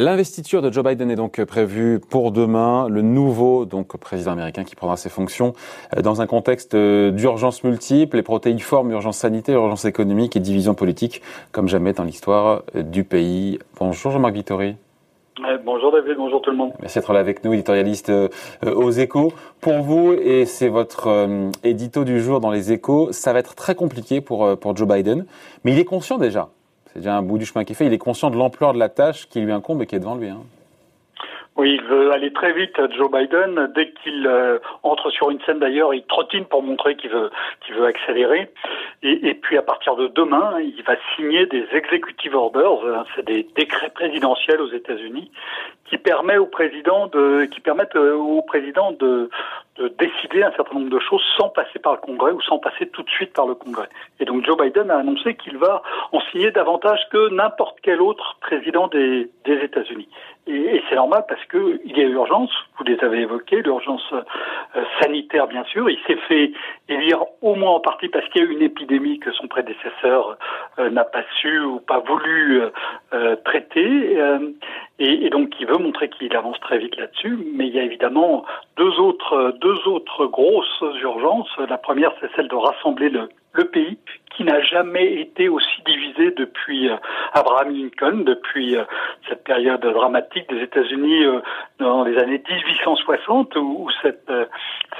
L'investiture de Joe Biden est donc prévue pour demain, le nouveau donc président américain qui prendra ses fonctions euh, dans un contexte euh, d'urgence multiple, les protéiformes, urgence sanitaire, urgence économique et division politique comme jamais dans l'histoire euh, du pays. Bonjour Jean-Marc Vittori. Bonjour David, bonjour tout le monde. Merci d'être là avec nous, éditorialiste aux échos. Pour vous, et c'est votre édito du jour dans les échos, ça va être très compliqué pour, pour Joe Biden, mais il est conscient déjà c'est déjà un bout du chemin qui est fait. Il est conscient de l'ampleur de la tâche qui lui incombe et qui est devant lui. Hein. Oui, il veut aller très vite, Joe Biden. Dès qu'il euh, entre sur une scène d'ailleurs, il trottine pour montrer qu'il veut, qu'il veut accélérer. Et, puis à partir de demain, il va signer des executive orders, hein, c'est des décrets présidentiels aux États-Unis, qui permettent au président de, qui permettent au président de, de décider un certain nombre de choses sans passer par le Congrès ou sans passer tout de suite par le Congrès. Et donc Joe Biden a annoncé qu'il va en signer davantage que n'importe quel autre président des, des États-Unis. Et, c'est normal parce que il y a urgence, vous les avez évoqués, l'urgence euh, sanitaire bien sûr. Il s'est fait élire au moins en partie parce qu'il y a eu une épidémie que son prédécesseur euh, n'a pas su ou pas voulu euh, traiter. Et, donc il veut montrer qu'il avance très vite là-dessus. Mais il y a évidemment deux autres, deux autres grosses urgences. La première, c'est celle de rassembler le, le pays qui n'a jamais été aussi divisé depuis euh, Abraham Lincoln, depuis euh, cette période dramatique des États-Unis euh, dans les années 1860 où, cette,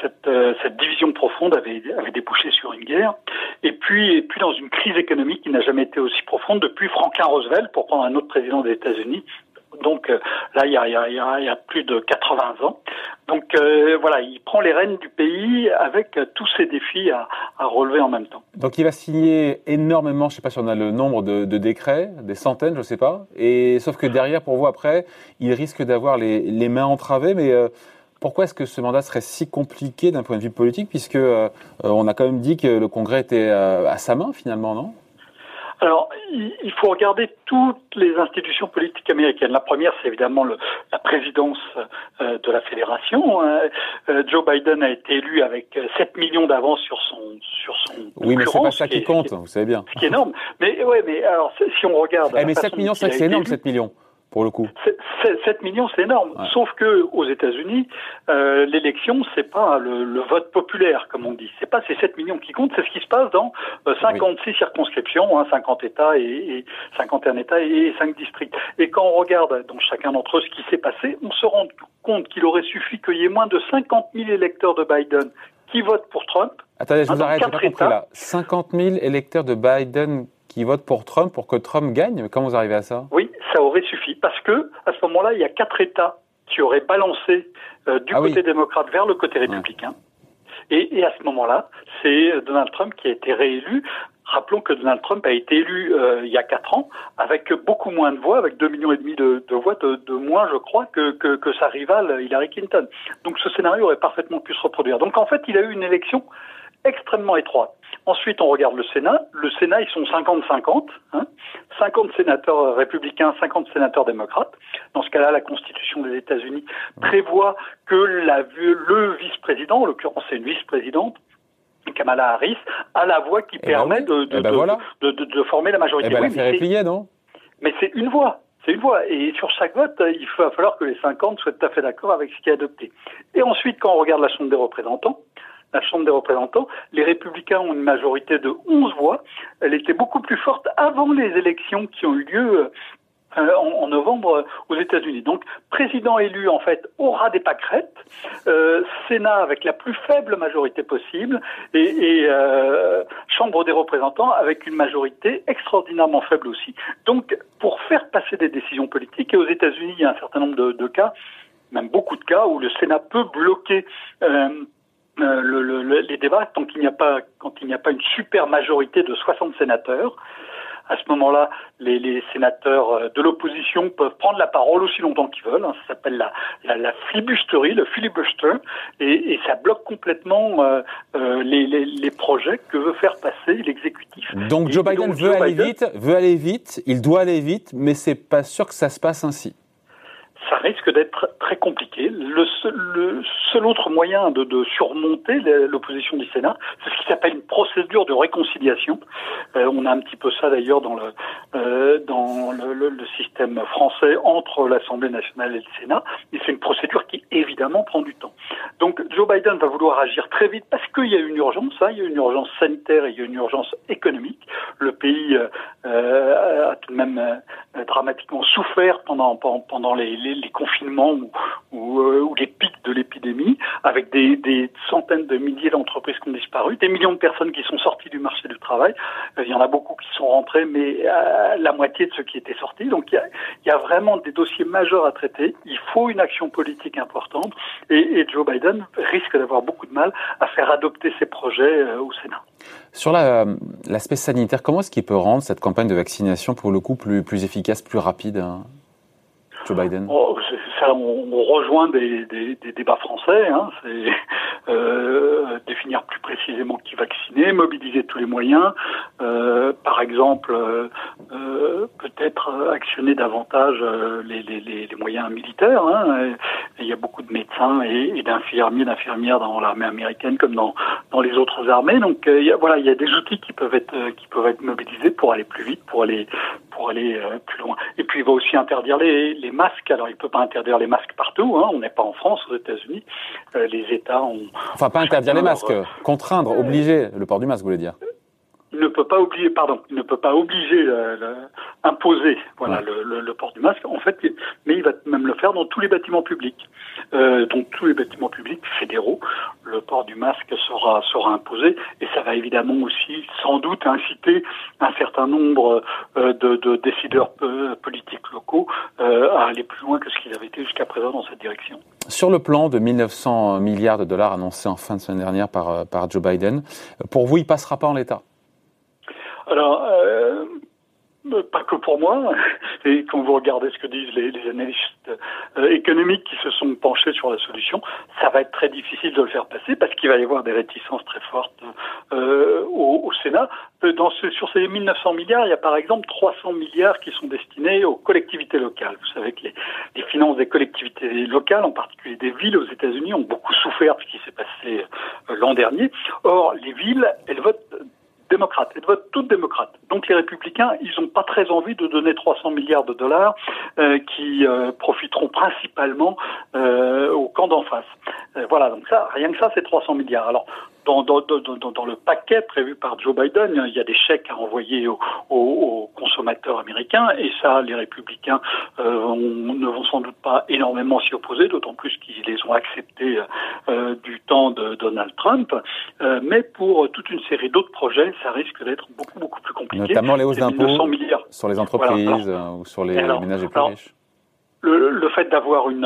cette, cette division profonde avait, avait débouché sur une guerre. Et puis, et puis dans une crise économique qui n'a jamais été aussi profonde depuis Franklin Roosevelt, pour prendre un autre président des États-Unis, donc là, il y, a, il, y a, il y a, plus de 80 ans. Donc euh, voilà, il prend les rênes du pays avec tous ces défis à, relever en même temps. Donc il va signer énormément, je ne sais pas si on a le nombre de, décrets, des centaines, je ne sais pas. Et sauf que derrière, pour vous après, il risque d'avoir les, mains entravées. Mais euh, pourquoi est-ce que ce mandat serait si compliqué d'un point de vue politique, puisque euh, on a quand même dit que le Congrès était à sa main finalement, non? Alors, il faut regarder toutes les institutions politiques américaines. La première, c'est évidemment le, la présidence euh, de la fédération. Hein. Euh, Joe Biden a été élu avec 7 millions d'avance sur son sur son. Oui, mais c'est pas ça qui, compte, vous savez bien. Ce qui est énorme. Mais ouais, mais alors si on regarde. Eh, mais 7 millions, c'est énorme, 7 millions pour le coup. 7 millions, c'est énorme. Sauf que aux États-Unis, euh, l'élection, c'est pas le, le, vote populaire, comme on dit. C'est pas ces 7 millions qui comptent, c'est ce qui se passe dans euh, 56 circonscriptions, hein, 50 États et, et 51 États et 5 districts. Et quand on regarde dans chacun d'entre eux ce qui s'est passé, on se rend compte qu'il aurait suffi qu'il y ait moins de 50 000 électeurs de Biden qui votent pour Trump. Attendez, je vous arrête, j'ai pas compris là. 50 000 électeurs de Biden qui votent pour Trump pour que Trump gagne? Comment vous arrivez à ça? Oui, ça aurait suffi parce que à ce moment-là, il y a quatre États qui auraient balancé euh, du ah côté démocrate vers le côté républicain. Et, et, à ce moment-là, c'est Donald Trump qui a été réélu. Rappelons que Donald Trump a été élu euh, il y a quatre ans avec beaucoup moins de voix, avec deux millions et demi de, de voix de, de, moins, je crois, que, que, que, sa rivale Hillary Clinton. Donc ce scénario aurait parfaitement pu se reproduire. Donc en fait, il a eu une élection extrêmement étroite. Ensuite, on regarde le Sénat. Le Sénat, ils sont 50-50. Hein 50 sénateurs républicains, 50 sénateurs démocrates. Dans ce cas-là, la Constitution des États-Unis prévoit que la, le vice-président, en l'occurrence c'est une vice-présidente, Kamala Harris, a la voix qui permet ben oui. de, de, ben voilà. de, de, former la majorité. Eh ben, oui, replier, non? Mais c'est une voix. C'est une voix. Et sur chaque vote, il va falloir que les 50 soient tout à fait d'accord avec ce qui est adopté. Et ensuite, quand on regarde la Chambre des représentants, la Chambre des représentants, les républicains ont une majorité de 11 voix. Elle était beaucoup plus forte avant les élections qui ont eu lieu euh, en, en, novembre aux États-Unis. Donc, président élu, en fait, aura des pâquerettes, euh, Sénat avec la plus faible majorité possible, et, et euh, Chambre des représentants avec une majorité extraordinairement faible aussi. Donc, pour faire passer des décisions politiques, et aux États-Unis, il y a un certain nombre de, de cas, même beaucoup de cas, où le Sénat peut bloquer euh, le, le, les débats tant qu'il n'y a pas quand il n'y a pas une super majorité de 60 sénateurs. À ce moment-là, les, les, sénateurs euh, de l'opposition peuvent prendre la parole aussi longtemps qu'ils veulent. Hein. Ça s'appelle la, la, la, flibusterie, le filibuster, et, et ça bloque complètement euh, euh, les, les, les, projets que veut faire passer l'exécutif. Donc Joe Biden donc, veut Joe aller Biden, vite, veut aller vite, il doit aller vite, mais c'est pas sûr que ça se passe ainsi ça risque d'être très compliqué. Le seul, autre moyen de, surmonter l'opposition du Sénat, c'est ce qui s'appelle une procédure de réconciliation. Euh, on a un petit peu ça d'ailleurs dans le euh, le, système français entre l'Assemblée nationale et le Sénat. Et c'est une procédure qui évidemment prend du temps. Donc Joe Biden va vouloir agir très vite parce qu'il y a une urgence. Hein, il y a une urgence sanitaire et il y a une urgence économique. Le pays euh, a tout de même dramatiquement souffert pendant les, les confinements euh, ou, les pics de l'épidémie, avec des, centaines de milliers d'entreprises qui ont disparu, des millions de personnes qui sont sorties du marché du travail. Euh, il y en a beaucoup qui sont rentrés, mais la moitié de ceux qui étaient sortis. Donc il y a, vraiment des dossiers majeurs à traiter. Il faut une action politique importante et, Joe Biden risque d'avoir beaucoup de mal à faire adopter ses projets au Sénat. Sur l'aspect sanitaire, comment est-ce qu'il peut rendre cette campagne de vaccination pour le coup plus, plus efficace, plus rapide hein, Joe Biden oh, ça, on, rejoint des, débats français. Hein, c'est euh, définir plus précisément qui vacciner, mobiliser tous les moyens. Euh, par exemple, euh, peut-être actionner davantage les, moyens militaires. Hein, il y a beaucoup de médecins et, d'infirmiers, d'infirmières dans l'armée américaine comme dans, les autres armées. Donc voilà, il y a des outils qui peuvent être mobilisés pour aller plus vite, pour aller pour aller plus loin. Et puis il va aussi interdire les, les masques. Alors il peut pas interdire les masques partout. Hein. On n'est pas en France, aux États-Unis. Euh, les États ont. Enfin, pas interdire les masques, contraindre, obliger le port du masque, vous voulez dire il ne peut pas obliger, pardon, il ne peut pas obliger, le, le, imposer, voilà, ouais. le, le, port du masque. En fait, mais il va même le faire dans tous les bâtiments publics. Euh, donc tous les bâtiments publics fédéraux, le port du masque sera sera imposé et ça va évidemment aussi, sans doute, inciter un certain nombre euh, de, de, décideurs euh, politiques locaux euh, à aller plus loin que ce qu'ils avaient été jusqu'à présent dans cette direction. Sur le plan de 1900 milliards de dollars annoncé en fin de semaine dernière par par Joe Biden, pour vous, il passera pas en l'état? Alors, euh, pas que pour moi. Et quand vous regardez ce que disent les, les analystes euh, économiques qui se sont penchés sur la solution, ça va être très difficile de le faire passer parce qu'il va y avoir des réticences très fortes euh, au, au, Sénat. Euh, dans ce, sur ces 1900 milliards, il y a par exemple 300 milliards qui sont destinés aux collectivités locales. Vous savez que les, les finances des collectivités locales, en particulier des villes aux États-Unis, ont beaucoup souffert de ce qui s'est passé euh, l'an dernier. Or, les villes, elles votent démocrates, elles votent toutes démocrates. Donc les républicains, ils n'ont pas très envie de donner 300 milliards de dollars euh, qui euh, profiteront principalement euh, au camp d'en face. Euh, voilà, donc ça, rien que ça, c'est 300 milliards. Alors dans, dans, dans, dans, le paquet prévu par Joe Biden, il y a des chèques à envoyer aux, aux, aux consommateurs américains, et ça, les républicains euh, ne vont sans doute pas énormément s'y opposer, d'autant plus qu'ils les ont acceptés euh, du temps de Donald Trump. Euh, mais pour toute une série d'autres projets, ça risque d'être beaucoup, beaucoup plus compliqué. Notamment les hausses d'impôts sur les entreprises voilà, alors, ou sur les alors, ménages les plus alors, riches le, le, fait d'avoir une,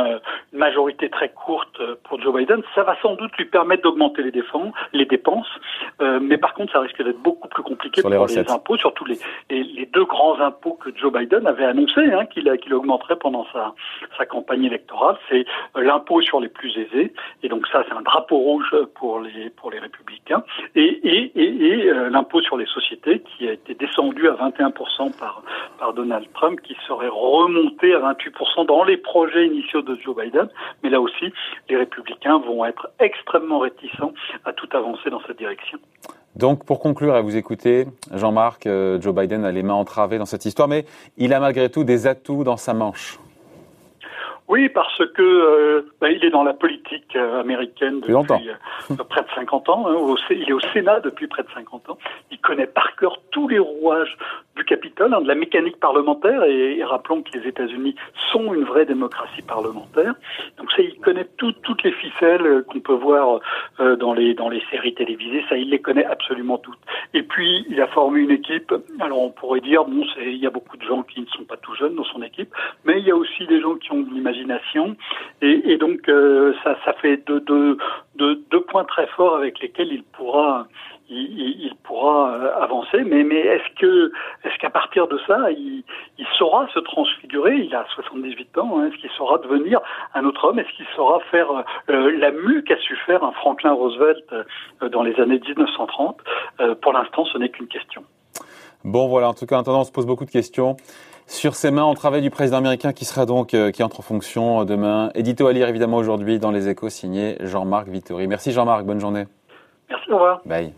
une, majorité très courte pour Joe Biden, ça va sans doute lui permettre d'augmenter les, les dépenses, euh, mais par contre, ça risque d'être beaucoup plus compliqué Sur pour les, les impôts, surtout les, les, les, deux grands impôts que Joe Biden avait annoncé hein, qu'il qu augmenterait pendant sa, sa campagne électorale. C'est euh, l'impôt sur les plus aisés, et donc ça, c'est un drapeau rouge pour les, pour les républicains, et, et, et, et euh, l'impôt sur les sociétés qui a été descendu à 21% par, par Donald Trump, qui serait remonté à 28% dans les projets initiaux de Joe Biden, mais là aussi, les républicains vont être extrêmement réticents à tout avancer dans cette direction. Donc, pour conclure à vous écouter, Jean-Marc, euh, Joe Biden a les mains entravées dans cette histoire, mais il a malgré tout des atouts dans sa manche. Oui, parce que euh, bah, il est dans la politique euh, américaine depuis euh, près de 50 ans. Hein, au, il est au Sénat depuis près de 50 ans. Il connaît par cœur tous les rouages du Capitole, hein, de la mécanique parlementaire. Et, et rappelons que les États-Unis sont une vraie démocratie parlementaire. Donc ça, il connaît tout, toutes les ficelles qu'on peut voir euh, dans les dans les séries télévisées. Ça, il les connaît absolument toutes. Et puis, il a formé une équipe. Alors, on pourrait dire, bon, il y a beaucoup de gens qui ne sont pas tout jeunes dans son équipe, mais il y a aussi des gens qui ont de l'imagination Et, donc, euh, ça, fait deux, points très forts avec lesquels il pourra, euh, avancer. Mais, est-ce qu'à partir de ça, il, saura se transfigurer? Il a 78 ans. Hein, est-ce qu'il saura devenir un autre homme? Est-ce qu'il saura faire euh, la mue qu'a su faire un Franklin Roosevelt dans les années 1930 euh, Pour l'instant, ce n'est qu'une question. Bon, voilà, en tout cas, en attendant, on se pose beaucoup de questions sur ces mains en travail du président américain qui sera donc, euh, qui entre en fonction euh, demain. Édito à lire évidemment aujourd'hui dans les échos signé Jean-Marc Vittori. Merci Jean-Marc, bonne journée. Merci, au revoir. Bye.